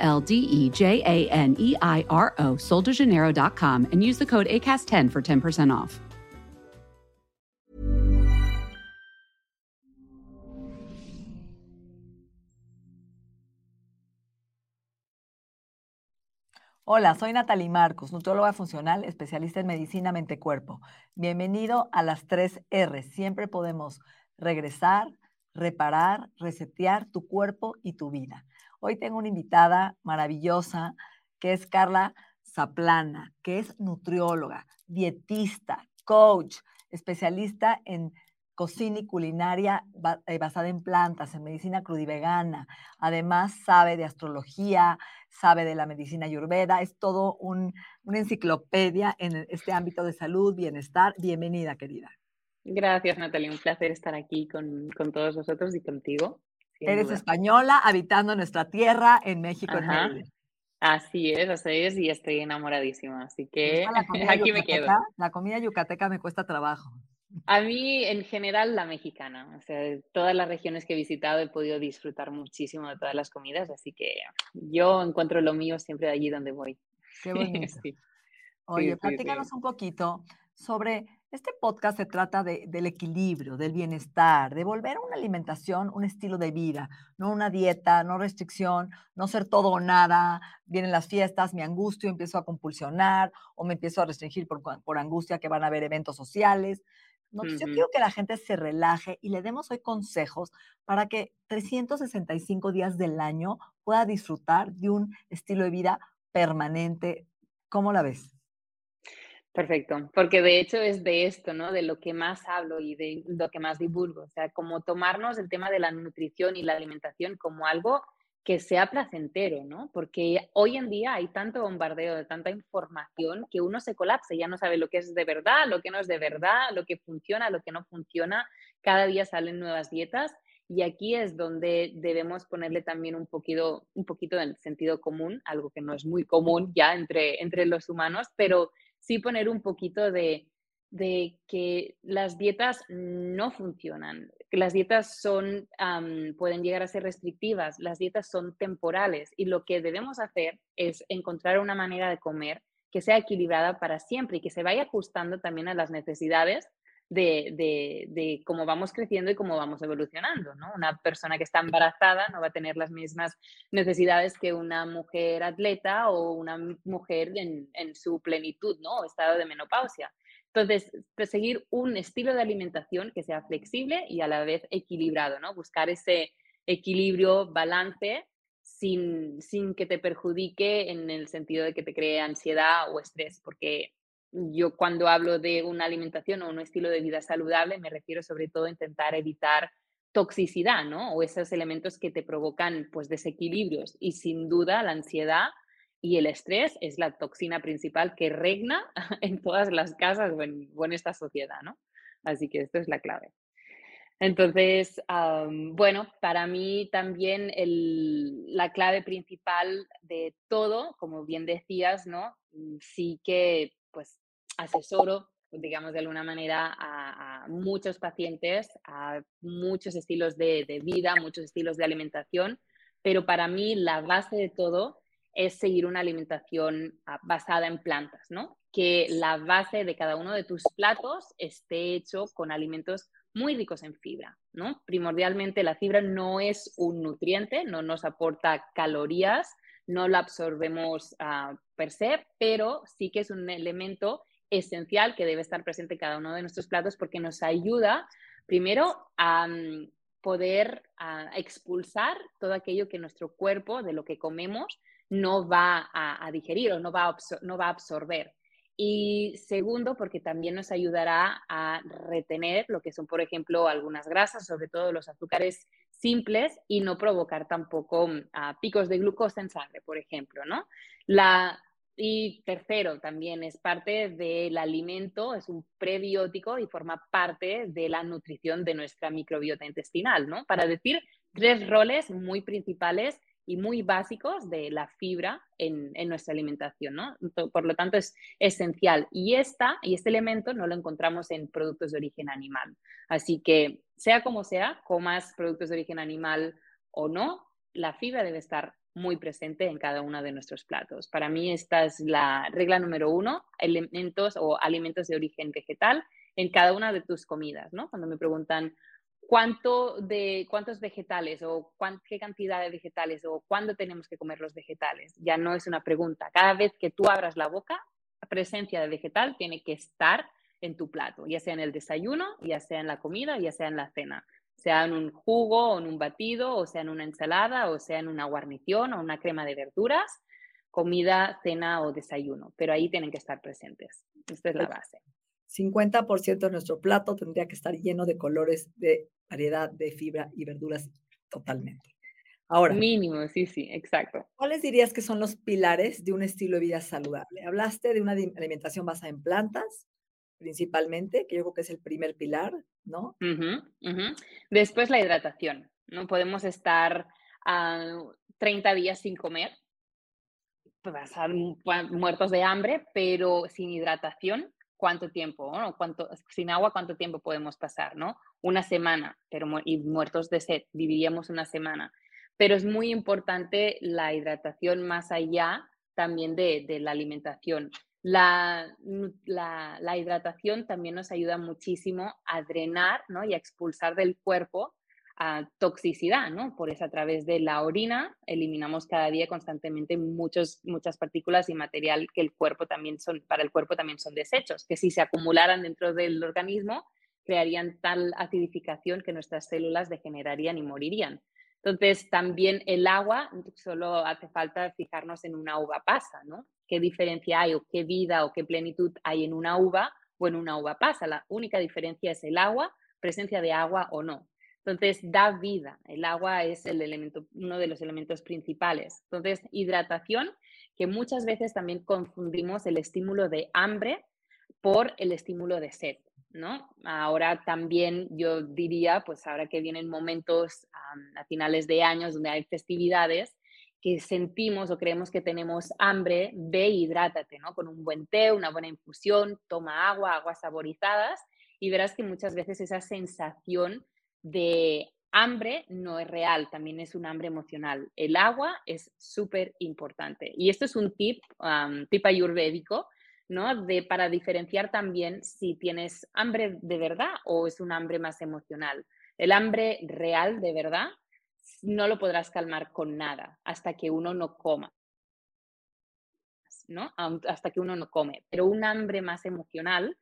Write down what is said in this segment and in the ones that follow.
L D E J A N E I R O, soldejaneiro.com, and use the code ACAST10 for 10% off. Hola, soy Natalie Marcos, nutróloga funcional, especialista en medicina mente-cuerpo. Bienvenido a las tres R. Siempre podemos regresar, reparar, resetear tu cuerpo y tu vida. Hoy tengo una invitada maravillosa que es Carla Zaplana, que es nutrióloga, dietista, coach, especialista en cocina y culinaria eh, basada en plantas, en medicina crudivegana. Además, sabe de astrología, sabe de la medicina ayurveda. Es todo una enciclopedia en este ámbito de salud, bienestar. Bienvenida, querida. Gracias, Natalia. Un placer estar aquí con, con todos vosotros y contigo. Eres española, habitando nuestra tierra en México. Así es, así es, y estoy enamoradísima, así que aquí me quedo. La comida yucateca me cuesta trabajo. A mí, en general, la mexicana. O sea, todas las regiones que he visitado he podido disfrutar muchísimo de todas las comidas, así que yo encuentro lo mío siempre allí donde voy. Qué bonito. Oye, platícanos un poquito sobre este podcast se trata del equilibrio, del bienestar, de volver a una alimentación un estilo de vida, no una dieta, no restricción, no ser todo o nada. Vienen las fiestas, me angustio, empiezo a compulsionar o me empiezo a restringir por, angustia que van a haber eventos sociales. No, Yo quiero que la gente se relaje y le demos hoy consejos para que 365 días del año pueda disfrutar de un estilo de vida permanente. ¿Cómo la ves? Perfecto, porque de hecho es de esto, ¿no? De lo que más hablo y de lo que más divulgo, o sea, como tomarnos el tema de la nutrición y la alimentación como algo que sea placentero, ¿no? Porque hoy en día hay tanto bombardeo de tanta información que uno se colapsa, ya no sabe lo que es de verdad, lo que no es de verdad, lo que funciona, lo que no funciona. Cada día salen nuevas dietas y aquí es donde debemos ponerle también un poquito, un poquito del sentido común, algo que no es muy común ya entre, entre los humanos, pero sí poner un poquito de, que las dietas no funcionan, que las dietas son, pueden llegar a ser restrictivas, las dietas son temporales y lo que debemos hacer es encontrar una manera de comer que sea equilibrada para siempre y que se vaya ajustando también a las necesidades de, cómo vamos creciendo y cómo vamos evolucionando, ¿no? Una persona que está embarazada no va a tener las mismas necesidades que una mujer atleta o una mujer en, su plenitud, ¿no? estado de menopausia. Entonces, pues, seguir un estilo de alimentación que sea flexible y a la vez equilibrado, ¿no? Buscar ese equilibrio, balance, sin, sin que te perjudique en el sentido de que te cree ansiedad o estrés, porque yo cuando hablo de una alimentación o un estilo de vida saludable, me refiero sobre todo a intentar evitar toxicidad, ¿no? O esos elementos que te provocan pues desequilibrios y sin duda la ansiedad y el estrés es la toxina principal que regna en todas las casas o en, esta sociedad, ¿no? Así que esto es la clave. Entonces, bueno, para mí también la clave principal de todo, como bien decías, ¿no? Mm, sí que pues asesoro, digamos de alguna manera, a, muchos pacientes, a muchos estilos de, vida, muchos estilos de alimentación, pero para mí la base de todo es seguir una alimentación ah, basada en plantas, ¿no? Que la base de cada uno de tus platos esté hecho con alimentos muy ricos en fibra, ¿no? Primordialmente la fibra no es un nutriente, no nos aporta calorías, no la absorbemos uh, per se, pero sí que es un elemento esencial que debe estar presente en cada uno de nuestros platos porque nos ayuda primero a mm, poder expulsar todo aquello que nuestro cuerpo, de lo que comemos, no va a, digerir o no va no va a absorber. Y segundo, porque también nos ayudará a retener lo que son, por ejemplo, algunas grasas, sobre todo los azúcares simples y no provocar tampoco mm, picos de glucosa en sangre, por ejemplo, ¿no? La, y tercero, también es parte del alimento, es un prebiótico y forma parte de la nutrición de nuestra microbiota intestinal, ¿no? Para decir tres roles muy principales y muy básicos de la fibra en, nuestra alimentación, ¿no? Por lo tanto, es esencial. Y, esta, y este elemento no lo encontramos en productos de origen animal. Así que, sea como sea, comas productos de origen animal o no, la fibra debe estar muy presente en cada uno de nuestros platos. Para mí esta es la regla número uno, elementos o alimentos de origen vegetal en cada una de tus comidas, ¿no? Cuando me preguntan cuánto de cuántos vegetales o qué cantidad de vegetales o cuándo tenemos que comer los vegetales, ya no es una pregunta. Cada vez que tú abras la boca, la presencia de vegetal tiene que estar en tu plato, ya sea en el desayuno, ya sea en la comida, ya sea en la cena sea en un jugo o en un batido, o sea en una ensalada, o sea en una guarnición o una crema de verduras, comida, cena o desayuno, pero ahí tienen que estar presentes. Esta es la base. 50% de nuestro plato tendría que estar lleno de colores de variedad de fibra y verduras totalmente. Ahora. Mínimo, sí, sí, exacto. ¿Cuáles dirías que son los pilares de un estilo de vida saludable? Hablaste de una alimentación basada en plantas, principalmente, que yo creo que es el primer pilar, ¿no? Después la hidratación, ¿no? Podemos estar 30 días sin comer, pasar pues, muertos de hambre, pero sin hidratación, ¿cuánto tiempo? ¿no? ¿Cuánto, sin agua, ¿cuánto tiempo podemos pasar? ¿no? Una semana, pero y muertos de sed, viviríamos una semana. Pero es muy importante la hidratación más allá también de la alimentación. La, la, hidratación también nos ayuda muchísimo a drenar ¿no? y a expulsar del cuerpo a toxicidad, ¿no? Por eso a través de la orina eliminamos cada día constantemente muchos, muchas partículas y material que el cuerpo también son, para el cuerpo también son desechos, que si se acumularan dentro del organismo crearían tal acidificación que nuestras células degenerarían y morirían. Entonces, también el agua, solo hace falta fijarnos en una uva pasa, ¿no? Qué diferencia hay o qué vida o qué plenitud hay en una uva o en una uva pasa. La única diferencia es el agua, presencia de agua o no. Entonces, da vida. El agua es el elemento, uno de los elementos principales. Entonces, hidratación, que muchas veces también confundimos el estímulo de hambre por el estímulo de sed, ¿no? Ahora también yo diría, pues ahora que vienen momentos a finales de años donde hay festividades, que sentimos o creemos que tenemos hambre, ve y hidrátate, ¿no? Con un buen té, una buena infusión, toma agua, aguas saborizadas y verás que muchas veces esa sensación de hambre no es real, también es un hambre emocional. El agua es súper importante. Y esto es un tip, tip ayurvédico, ¿no? De, para diferenciar también si tienes hambre de verdad o es un hambre más emocional. El hambre real de verdad no lo podrás calmar con nada hasta que uno no coma. ¿no? Hasta que uno no come. Pero un hambre más emocional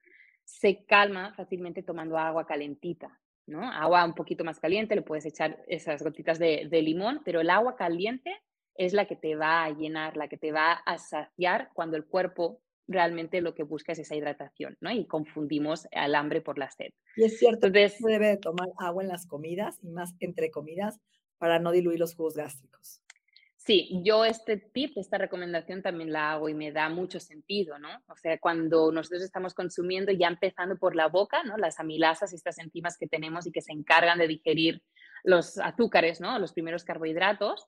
se calma fácilmente tomando agua calentita, ¿no? Agua un poquito más caliente, le puedes echar esas gotitas de, de, limón, pero el agua caliente es la que te va a llenar, la que te va a saciar cuando el cuerpo realmente lo que busca es esa hidratación, ¿no? Y confundimos el hambre por la sed. Y es cierto, Entonces, se debe tomar agua en las comidas y más entre comidas para no diluir los jugos gástricos. Sí, yo este tip, esta recomendación también la hago y me da mucho sentido, ¿no? O sea, cuando nosotros estamos consumiendo, ya empezando por la boca, ¿no? Las amilasas, estas enzimas que tenemos y que se encargan de digerir los azúcares, ¿no? Los primeros carbohidratos,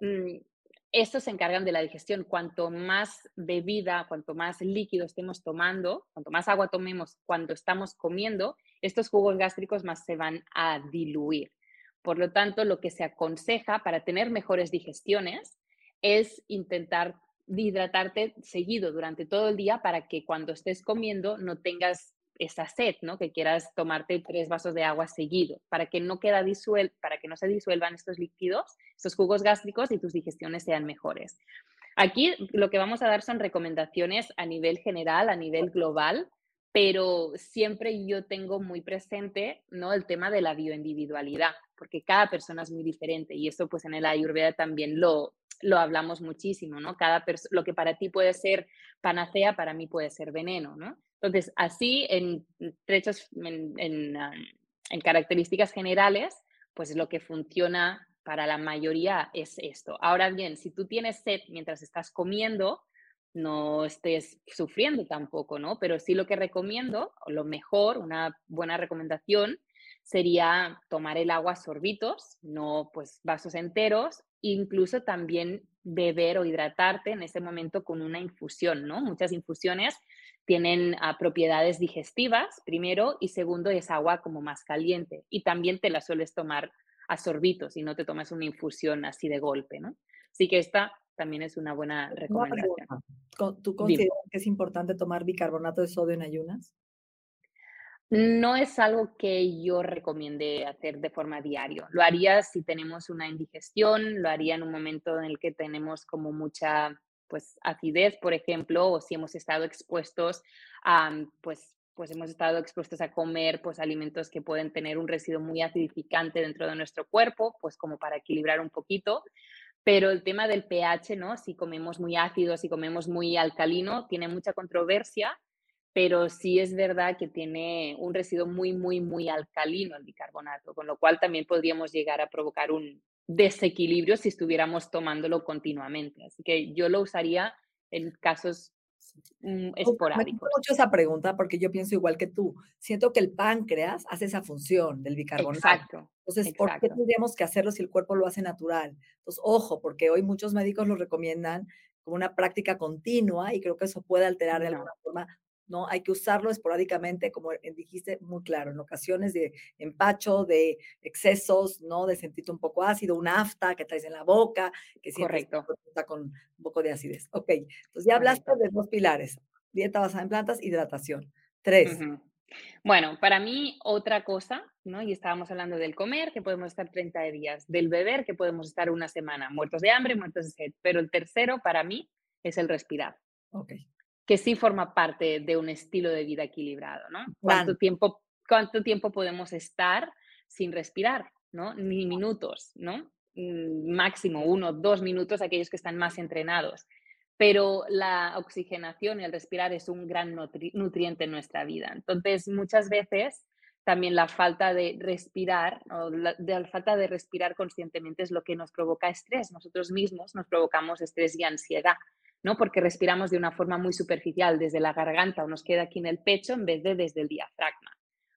mm, estos se encargan de la digestión. Cuanto más bebida, cuanto más líquido estemos tomando, cuanto más agua tomemos cuando estamos comiendo, estos jugos gástricos más se van a diluir. Por lo tanto, lo que se aconseja para tener mejores digestiones es intentar hidratarte seguido durante todo el día para que cuando estés comiendo no tengas esa sed, ¿no? Que quieras tomarte tres vasos de agua seguido, para que no queda disuel para que no se disuelvan estos líquidos, estos jugos gástricos y tus digestiones sean mejores. Aquí lo que vamos a dar son recomendaciones a nivel general, a nivel global, pero siempre yo tengo muy presente ¿no? el tema de la bioindividualidad, porque cada persona es muy diferente y eso pues en el Ayurveda también lo, lo hablamos muchísimo, ¿no? Cada lo que para ti puede ser panacea, para mí puede ser veneno, ¿no? Entonces, así en trechos, en, en, características generales, pues lo que funciona para la mayoría es esto. Ahora bien, si tú tienes sed mientras estás comiendo, no estés sufriendo tampoco, ¿no? Pero sí lo que recomiendo, o lo mejor, una buena recomendación, sería tomar el agua a sorbitos, no pues vasos enteros, incluso también beber o hidratarte en ese momento con una infusión, ¿no? Muchas infusiones tienen ah, propiedades digestivas, primero, y segundo, es agua como más caliente. Y también te la sueles tomar a sorbitos y no te tomas una infusión así de golpe, ¿no? Así que esta también es una buena recomendación. ¿Tú consideras que es importante tomar bicarbonato de sodio en ayunas? No es algo que yo recomiende hacer de forma diaria. Lo haría si tenemos una indigestión, lo haría en un momento en el que tenemos como mucha pues acidez, por ejemplo, o si hemos estado expuestos a pues pues hemos estado expuestos a comer pues alimentos que pueden tener un residuo muy acidificante dentro de nuestro cuerpo, pues como para equilibrar un poquito. Pero el tema del pH, ¿no? Si comemos muy ácido, si comemos muy alcalino, tiene mucha controversia pero sí es verdad que tiene un residuo muy, muy, muy alcalino el bicarbonato, con lo cual también podríamos llegar a provocar un desequilibrio si estuviéramos tomándolo continuamente. Así que yo lo usaría en casos mm, esporádicos. Me mucho esa pregunta porque yo pienso igual que tú. Siento que el páncreas hace esa función del bicarbonato. Exacto. Entonces, ¿por qué tendríamos que hacerlo si el cuerpo lo hace natural? Entonces, ojo, porque hoy muchos médicos lo recomiendan como una práctica continua y creo que eso puede alterar de alguna forma ¿no? Hay que usarlo esporádicamente, como dijiste muy claro, en ocasiones de empacho, de excesos, ¿no? De sentirte un poco ácido, un afta que traes en la boca, que siempre está con un poco de acidez. Ok, entonces ya hablaste de dos pilares, dieta basada en plantas, hidratación. Tres. Bueno, para mí otra cosa, ¿no? Y estábamos hablando del comer, que podemos estar 30 días, del beber, que podemos estar una semana, muertos de hambre, muertos de sed, pero el tercero para mí es el respirar. Ok que sí forma parte de un estilo de vida equilibrado, ¿no? ¿Cuánto, tiempo, cuánto tiempo podemos estar sin respirar, ¿no? Ni minutos, ¿no? Mm, máximo uno, dos minutos aquellos que están más entrenados. Pero la oxigenación y el respirar es un gran nutriente en nuestra vida. Entonces, muchas veces también la falta de respirar o la, la, falta de respirar conscientemente es lo que nos provoca estrés. Nosotros mismos nos provocamos estrés y ansiedad. ¿No? Porque respiramos de una forma muy superficial desde la garganta o nos queda aquí en el pecho en vez de desde el diafragma.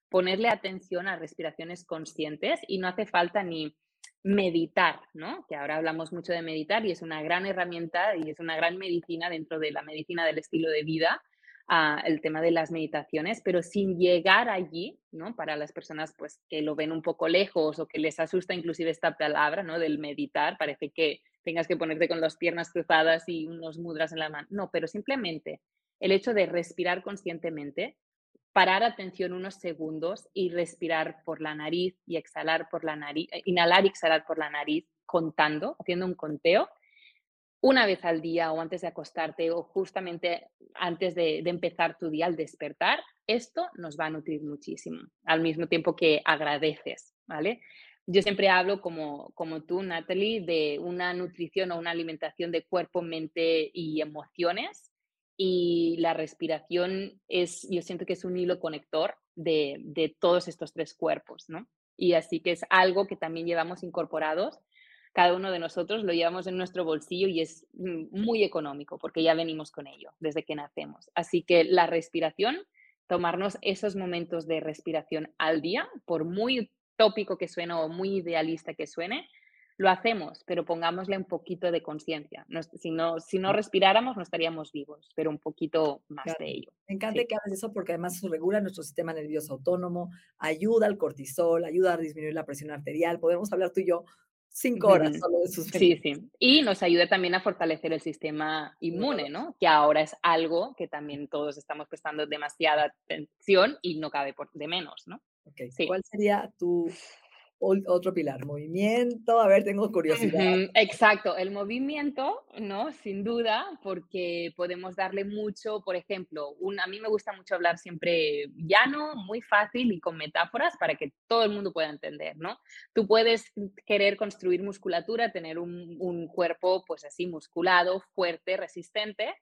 Ponerle atención a respiraciones conscientes y no hace falta ni meditar, ¿no? Que ahora hablamos mucho de meditar y es una gran herramienta y es una gran medicina dentro de la medicina del estilo de vida, ah, el tema de las meditaciones, pero sin llegar allí, ¿no? Para las personas pues que lo ven un poco lejos o que les asusta inclusive esta palabra, ¿no? Del meditar, parece que tengas que ponerte con las piernas cruzadas y unos mudras en la mano. No, pero simplemente el hecho de respirar conscientemente, parar atención unos segundos y respirar por la nariz y exhalar por la nariz, eh, inhalar y exhalar por la nariz, contando, haciendo un conteo, una vez al día o antes de acostarte o justamente antes de, de, empezar tu día al despertar, esto nos va a nutrir muchísimo, al mismo tiempo que agradeces, ¿vale? Yo siempre hablo como, como tú, Natalie, de una nutrición o una alimentación de cuerpo, mente y emociones. Y la respiración es, yo siento que es un hilo conector de, de todos estos tres cuerpos, ¿no? Y así que es algo que también llevamos incorporados. Cada uno de nosotros lo llevamos en nuestro bolsillo y es mm, muy económico porque ya venimos con ello desde que nacemos. Así que la respiración, tomarnos esos momentos de respiración al día, por muy tópico que suene o muy idealista que suene, lo hacemos, pero pongámosle un poquito de conciencia. si, no, si no respiráramos, no estaríamos vivos, pero un poquito más de ello. Me encanta que hagas eso porque además regula nuestro sistema nervioso autónomo, ayuda al cortisol, ayuda a disminuir la presión arterial. Podemos hablar tú y yo cinco horas solo de sus Sí, sí. Y nos ayuda también a fortalecer el sistema inmune, ¿no? Que ahora es algo que también todos estamos prestando demasiada atención y no cabe por de menos, ¿no? Okay. ¿Cuál sería tu otro pilar? Movimiento. A ver, tengo curiosidad. Exacto, el movimiento, ¿no? Sin duda, porque podemos darle mucho, por ejemplo, un, a mí me gusta mucho hablar siempre llano, muy fácil y con metáforas para que todo el mundo pueda entender, ¿no? Tú puedes querer construir musculatura, tener un, un cuerpo pues así musculado, fuerte, resistente,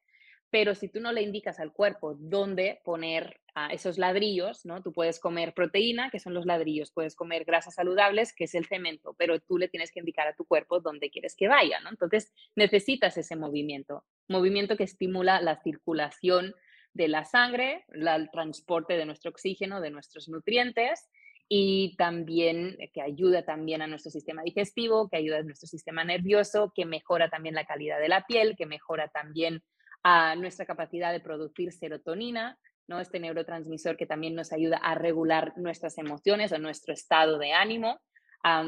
pero si tú no le indicas al cuerpo dónde poner esos ladrillos, ¿no? Tú puedes comer proteína, que son los ladrillos, puedes comer grasas saludables, que es el cemento, pero tú le tienes que indicar a tu cuerpo dónde quieres que vaya, ¿no? Entonces necesitas ese movimiento, movimiento que estimula la circulación de la sangre, el transporte de nuestro oxígeno, de nuestros nutrientes y también que ayuda también a nuestro sistema digestivo, que ayuda a nuestro sistema nervioso, que mejora también la calidad de la piel, que mejora también a nuestra capacidad de producir serotonina, ¿no? Este neurotransmisor que también nos ayuda a regular nuestras emociones o nuestro estado de ánimo.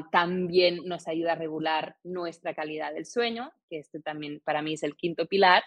también nos ayuda a regular nuestra calidad del sueño, que este también para mí es el quinto pilar,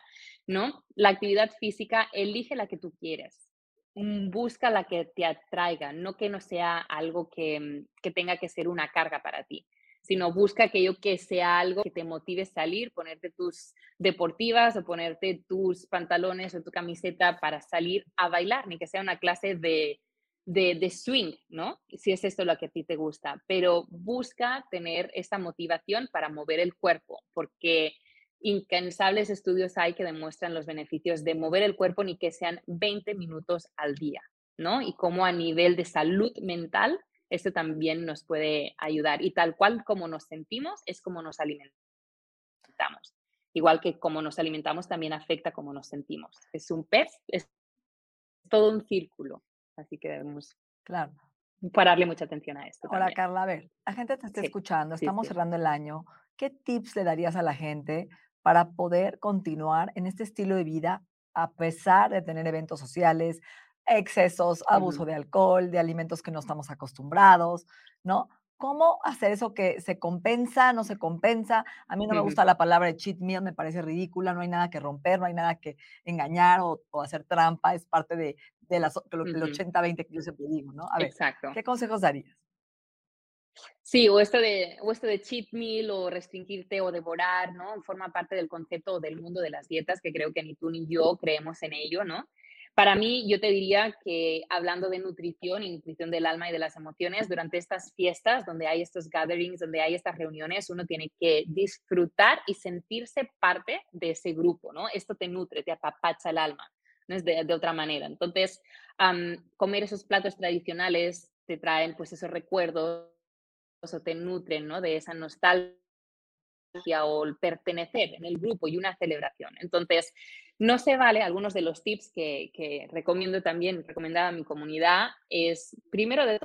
¿no? La actividad física, elige la que tú quieres, mm, busca la que te atraiga, no que no sea algo que, que tenga que ser una carga para ti sino busca aquello que sea algo que te motive a salir, ponerte tus deportivas o ponerte tus pantalones o tu camiseta para salir a bailar, ni que sea una clase de, de, swing, ¿no? Si es esto lo que a ti te gusta, pero busca tener esa motivación para mover el cuerpo, porque incansables estudios hay que demuestran los beneficios de mover el cuerpo ni que sean 20 minutos al día, ¿no? Y cómo a nivel de salud mental esto también nos puede ayudar. Y tal cual como nos sentimos es como nos alimentamos. Igual que como nos alimentamos también afecta como nos sentimos. Es un pez, es todo un círculo. Así que debemos claro. pararle mucha atención a esto. Hola Carla, a ver, la gente te está escuchando, estamos cerrando el año. ¿Qué tips le darías a la gente para poder continuar en este estilo de vida a pesar de tener eventos sociales, excesos, abuso de alcohol, de alimentos que no estamos acostumbrados, ¿no? ¿Cómo hacer eso que se compensa, no se compensa? A mí no me gusta la palabra de cheat meal, me parece ridícula, no hay nada que romper, no hay nada que engañar o, hacer trampa, es parte de, de las, lo, el 80-20 que yo siempre digo, ¿no? A ver, Exacto. ¿qué consejos darías? Sí, o esto, de, o esto de cheat meal o restringirte o devorar, ¿no? Forma parte del concepto del mundo de las dietas, que creo que ni tú ni yo creemos en ello, ¿no? Para mí, yo te diría que hablando de nutrición y nutrición del alma y de las emociones, durante estas fiestas, donde hay estos gatherings, donde hay estas reuniones, uno tiene que disfrutar y sentirse parte de ese grupo, ¿no? Esto te nutre, te apapacha el alma, no es de, otra manera. Entonces, comer esos platos tradicionales te traen pues esos recuerdos o te nutren, ¿no? De esa nostalgia o el pertenecer en el grupo y una celebración. Entonces, no se vale, algunos de los tips que, recomiendo también, recomendar a mi comunidad, es primero de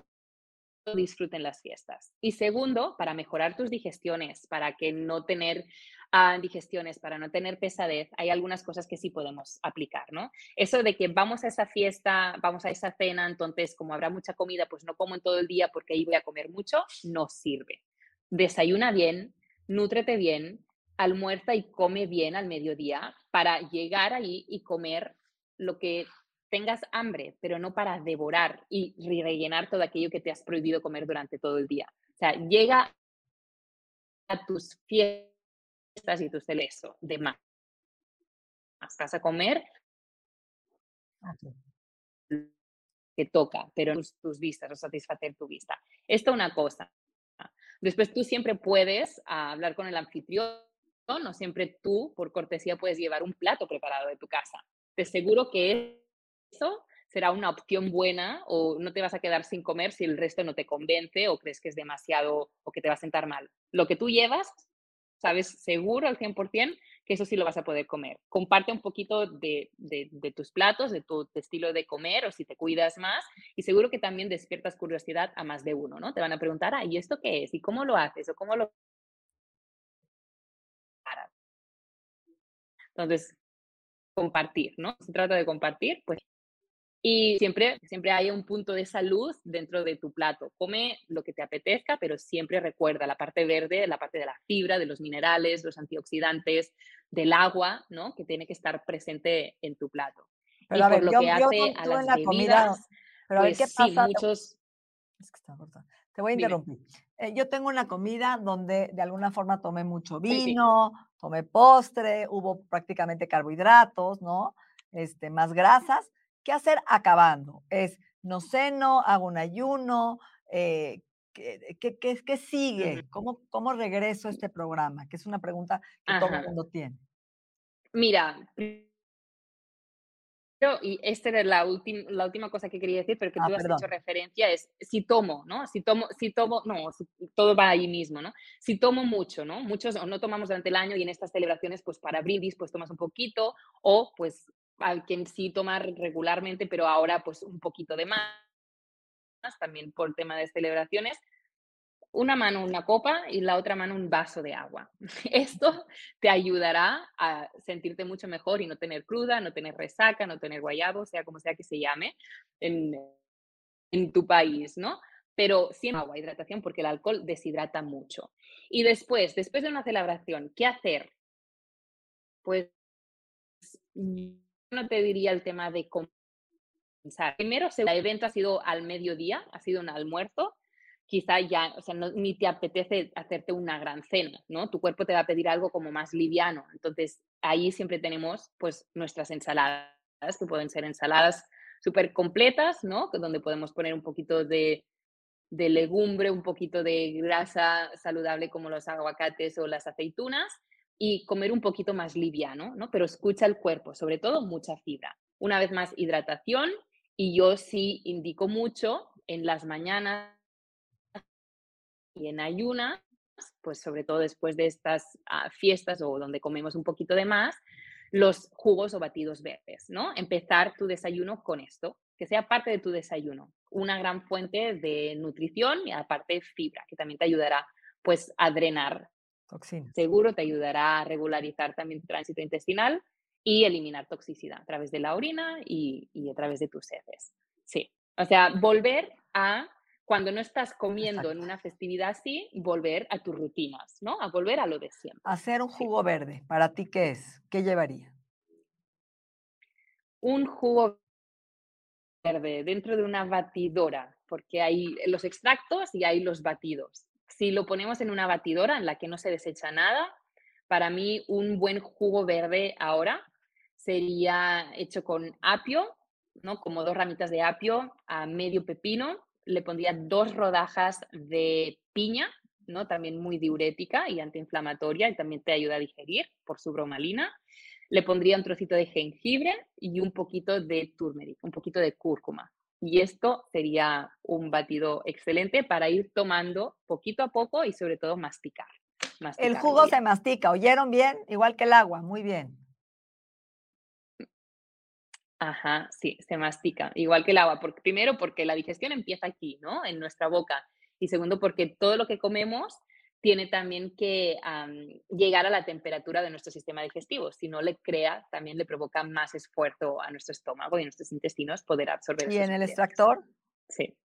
disfruten las fiestas. Y segundo, para mejorar tus digestiones, para que no tener uh, digestiones, para no tener pesadez, hay algunas cosas que sí podemos aplicar, ¿no? Eso de que vamos a esa fiesta, vamos a esa cena, entonces como habrá mucha comida, pues no como en todo el día porque ahí voy a comer mucho, no sirve. Desayuna bien, nútrete bien, almuerza y come bien al mediodía para llegar ahí y comer lo que tengas hambre, pero no para devorar y rellenar todo aquello que te has prohibido comer durante todo el día. O sea, llega a tus fiestas y tu celeso de más. Vas a comer que toca, pero tus, tus vistas o satisfacer tu vista. Esto es una cosa. Después tú siempre puedes hablar con el anfitrión no siempre tú, por cortesía, puedes llevar un plato preparado de tu casa. Te aseguro que eso será una opción buena o no te vas a quedar sin comer si el resto no te convence o crees que es demasiado o que te va a sentar mal. Lo que tú llevas, sabes seguro al 100% que eso sí lo vas a poder comer. Comparte un poquito de, tus platos, de tu estilo de comer o si te cuidas más y seguro que también despiertas curiosidad a más de uno, ¿no? Te van a preguntar, ah, ¿y esto qué es? ¿Y cómo lo haces? ¿O cómo lo Entonces, compartir, ¿no? Se trata de compartir, pues. Y siempre, siempre hay un punto de salud dentro de tu plato. Come lo que te apetezca, pero siempre recuerda la parte verde, la parte de la fibra, de los minerales, los antioxidantes, del agua, ¿no? Que tiene que estar presente en tu plato. Pero y a ver, lo que hace a las bebidas, comida, pero a ver, pues ¿qué pasa? Sí, muchos... Es que está Te voy a interrumpir. Eh, yo tengo una comida donde de alguna forma tomé mucho vino, tomé postre, hubo prácticamente carbohidratos, ¿no? Este, más grasas. ¿Qué hacer acabando? Es, no ceno, hago un ayuno, eh, ¿qué, qué, qué, sigue? ¿Cómo, ¿Cómo regreso a este programa? Que es una pregunta que todo el mundo tiene. Mira, y esta era la, la última cosa que quería decir, pero que Ah, tú has perdón. hecho referencia, es si tomo, ¿no? Si tomo, si tomo, no, si- todo va ahí mismo, ¿no? Si tomo mucho, ¿no? Muchos o no tomamos durante el año y en estas celebraciones, pues para brindis, pues tomas un poquito, o pues hay quien sí toma regularmente, pero ahora pues un poquito de más, también por tema de celebraciones, una mano una copa y la otra mano un vaso de agua. Esto te ayudará a sentirte mucho mejor y no tener cruda, no tener resaca, no tener guayabo, sea como sea que se llame en, en tu país, ¿no? Pero siempre agua, hidratación, porque el alcohol deshidrata mucho. Y después, después de una celebración, ¿qué hacer? Pues no te diría el tema de compensar. Primero, el evento ha sido al mediodía, ha sido un almuerzo, quizá ya, o sea, no, ni te apetece hacerte una gran cena, ¿no? Tu cuerpo te va a pedir algo como más liviano. Entonces, ahí siempre tenemos, pues, nuestras ensaladas, que pueden ser ensaladas súper completas, ¿no? Donde podemos poner un poquito de legumbre, un poquito de grasa saludable como los aguacates o las aceitunas y comer un poquito más liviano, ¿no? Pero escucha el cuerpo, sobre todo mucha fibra. Una vez más, hidratación y yo sí indico mucho en las mañanas y en ayunas, pues sobre todo después de estas uh, fiestas o donde comemos un poquito de más, los jugos o batidos verdes, ¿no? Empezar tu desayuno con esto, que sea parte de tu desayuno, una gran fuente de nutrición y aparte fibra, que también te ayudará pues a drenar. Seguro te ayudará a regularizar también tu tránsito intestinal y eliminar toxicidad a través de la orina y, y a través de tus heces. Sí, o sea, volver a cuando no estás comiendo Exacto. en una festividad así, volver a tus rutinas, ¿no? A volver a lo de siempre. Hacer un jugo verde, ¿para ti qué es? ¿Qué llevaría? Un jugo verde dentro de una batidora, porque hay los extractos y hay los batidos. Si lo ponemos en una batidora en la que no se desecha nada, para mí un buen jugo verde ahora sería hecho con apio, ¿no? Como dos ramitas de apio a medio pepino, le pondría dos rodajas de piña, ¿no? También muy diurética y antiinflamatoria y también te ayuda a digerir por su bromalina. Le pondría un trocito de jengibre y un poquito de turmeric, un poquito de cúrcuma. Y esto sería un batido excelente para ir tomando poquito a poco y sobre todo masticar. masticar El jugo se mastica, ¿oyeron bien? Igual que el agua, muy bien. Ajá, sí, se mastica, igual que el agua. Porque, primero, porque la digestión empieza aquí, ¿no? En nuestra boca. Y segundo, porque todo lo que comemos tiene también que um, llegar a la temperatura de nuestro sistema digestivo. Si no le crea, también le provoca más esfuerzo a nuestro estómago y a nuestros intestinos poder absorber. ¿Y en el extractor? Sí.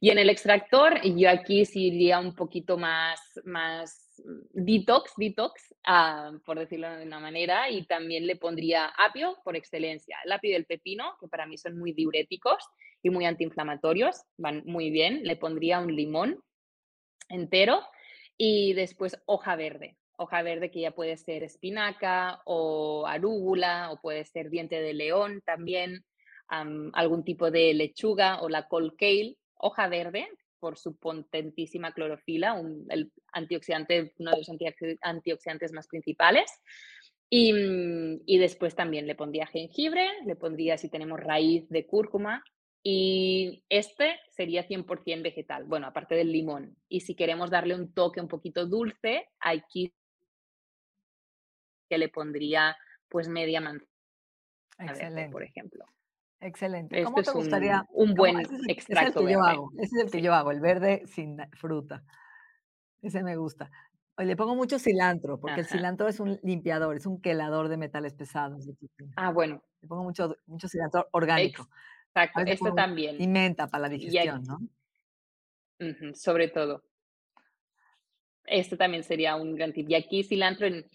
Y en el extractor, yo aquí sí iría un poquito más, más detox, detox, uh, por decirlo de una manera, y también le pondría apio por excelencia. El apio y el pepino, que para mí son muy diuréticos y muy antiinflamatorios, van muy bien. Le pondría un limón entero y después hoja verde. Hoja verde que ya puede ser espinaca o arúgula o puede ser diente de león también, algún tipo de lechuga o la col kale. Hoja verde por su potentísima clorofila, un, el antioxidante, uno de los antioxidantes más principales. Y, y, después también le pondría jengibre, le pondría si tenemos raíz de cúrcuma y este sería 100% vegetal, bueno, aparte del limón. Y si queremos darle un toque un poquito dulce, aquí que le pondría pues media manzana, Excelente. por ejemplo. Excelente. Esto ¿Cómo es te gustaría? un, un buen el, extracto ese es el que verde. yo hago. Ese es el que Sí. yo hago, el verde sin fruta. Ese me gusta. Oye, le pongo mucho cilantro, porque el cilantro es un limpiador, es un quelador de metales pesados. Ah, bueno, Le pongo mucho, mucho cilantro orgánico. Exacto. Esto también. Y menta para la aquí- digestión, ¿no? Sobre todo. Esto también sería un gran tip. Y aquí cilantro en,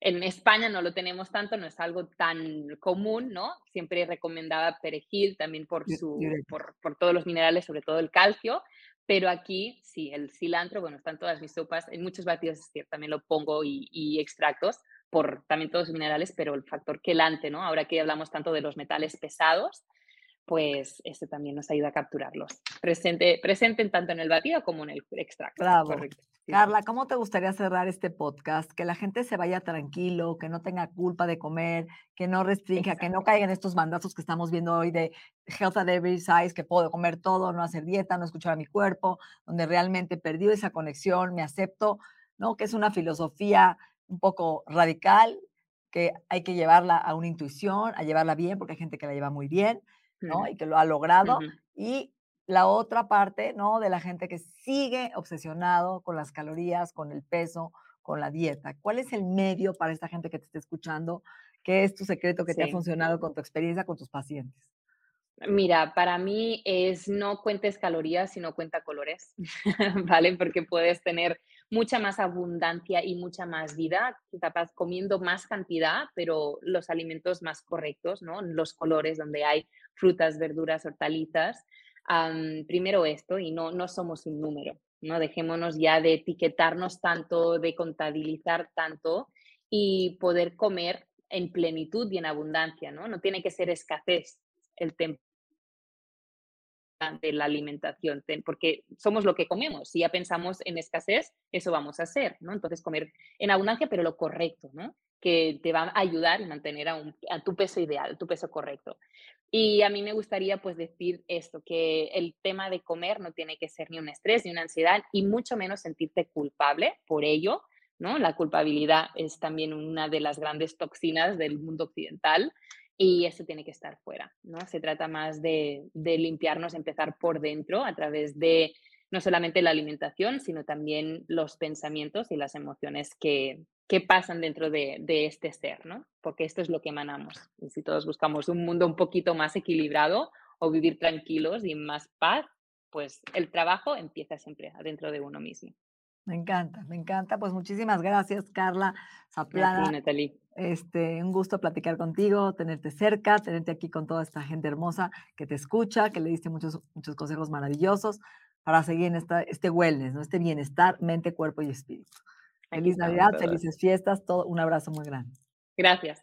en España no lo tenemos tanto, no es algo tan común, ¿no? Siempre recomendaba perejil también por, su, por, por todos los minerales, sobre todo el calcio. Pero aquí sí, el cilantro, bueno, están todas mis sopas, en muchos batidos es cierto, también lo pongo y, y extractos por también todos los minerales, pero el factor quelante, ¿no? Ahora que hablamos tanto de los metales pesados, pues eso también nos ayuda a capturarlos. Presente, presenten tanto en el batido como en el extracto. Bravo. Carla, ¿cómo te gustaría cerrar este podcast? Que la gente se vaya tranquilo, que no tenga culpa de comer, que no restrinja, que no caigan estos mandazos que estamos viendo hoy de health at every size, que puedo comer todo, no hacer dieta, no escuchar a mi cuerpo, donde realmente perdí esa conexión, me acepto, ¿no? Que es una filosofía un poco radical, que hay que llevarla a una intuición, a llevarla bien, porque hay gente que la lleva muy bien, ¿no? Y que lo ha logrado. Y la otra parte, ¿no? De la gente que sigue obsesionado con las calorías, con el peso, con la dieta. ¿Cuál es el medio para esta gente que te esté escuchando? ¿Qué es tu secreto que te ha funcionado con tu experiencia con tus pacientes? Mira, para mí es no cuentes calorías, sino cuenta colores, ¿vale? Porque puedes tener mucha más abundancia y mucha más vida, capaz comiendo más cantidad, pero los alimentos más correctos, ¿no? Los colores donde hay frutas, verduras, hortalizas. primero esto, y no, no somos un número, ¿no? Dejémonos ya de etiquetarnos tanto, de contabilizar tanto y poder comer en plenitud y en abundancia, ¿no? No tiene que ser escasez el de la alimentación, porque somos lo que comemos. Si ya pensamos en escasez, eso vamos a hacer, ¿no? Entonces, comer en abundancia, pero lo correcto, ¿no? Que te va a ayudar a mantener a, a tu peso ideal, tu peso correcto. Y a mí me gustaría, pues, decir esto, que el tema de comer no tiene que ser ni un estrés, ni una ansiedad, y mucho menos sentirte culpable por ello, ¿no? La culpabilidad es también una de las grandes toxinas del mundo occidental y eso tiene que estar fuera, ¿no? Se trata más de, limpiarnos, empezar por dentro a través de no solamente la alimentación, sino también los pensamientos y las emociones que, pasan dentro de, de, este ser, ¿no? Porque esto es lo que emanamos. Y si todos buscamos un mundo un poquito más equilibrado o vivir tranquilos y más paz, pues el trabajo empieza siempre adentro de uno mismo. Me encanta, me encanta. Pues muchísimas gracias, Carla Zaplana. Este, un gusto platicar contigo, tenerte cerca, tenerte aquí con toda esta gente hermosa que te escucha, que le diste muchos, muchos consejos maravillosos para seguir en esta, este wellness, ¿no? este bienestar, mente, cuerpo y espíritu. Feliz Navidad, felices fiestas, todo, un abrazo muy grande. Gracias.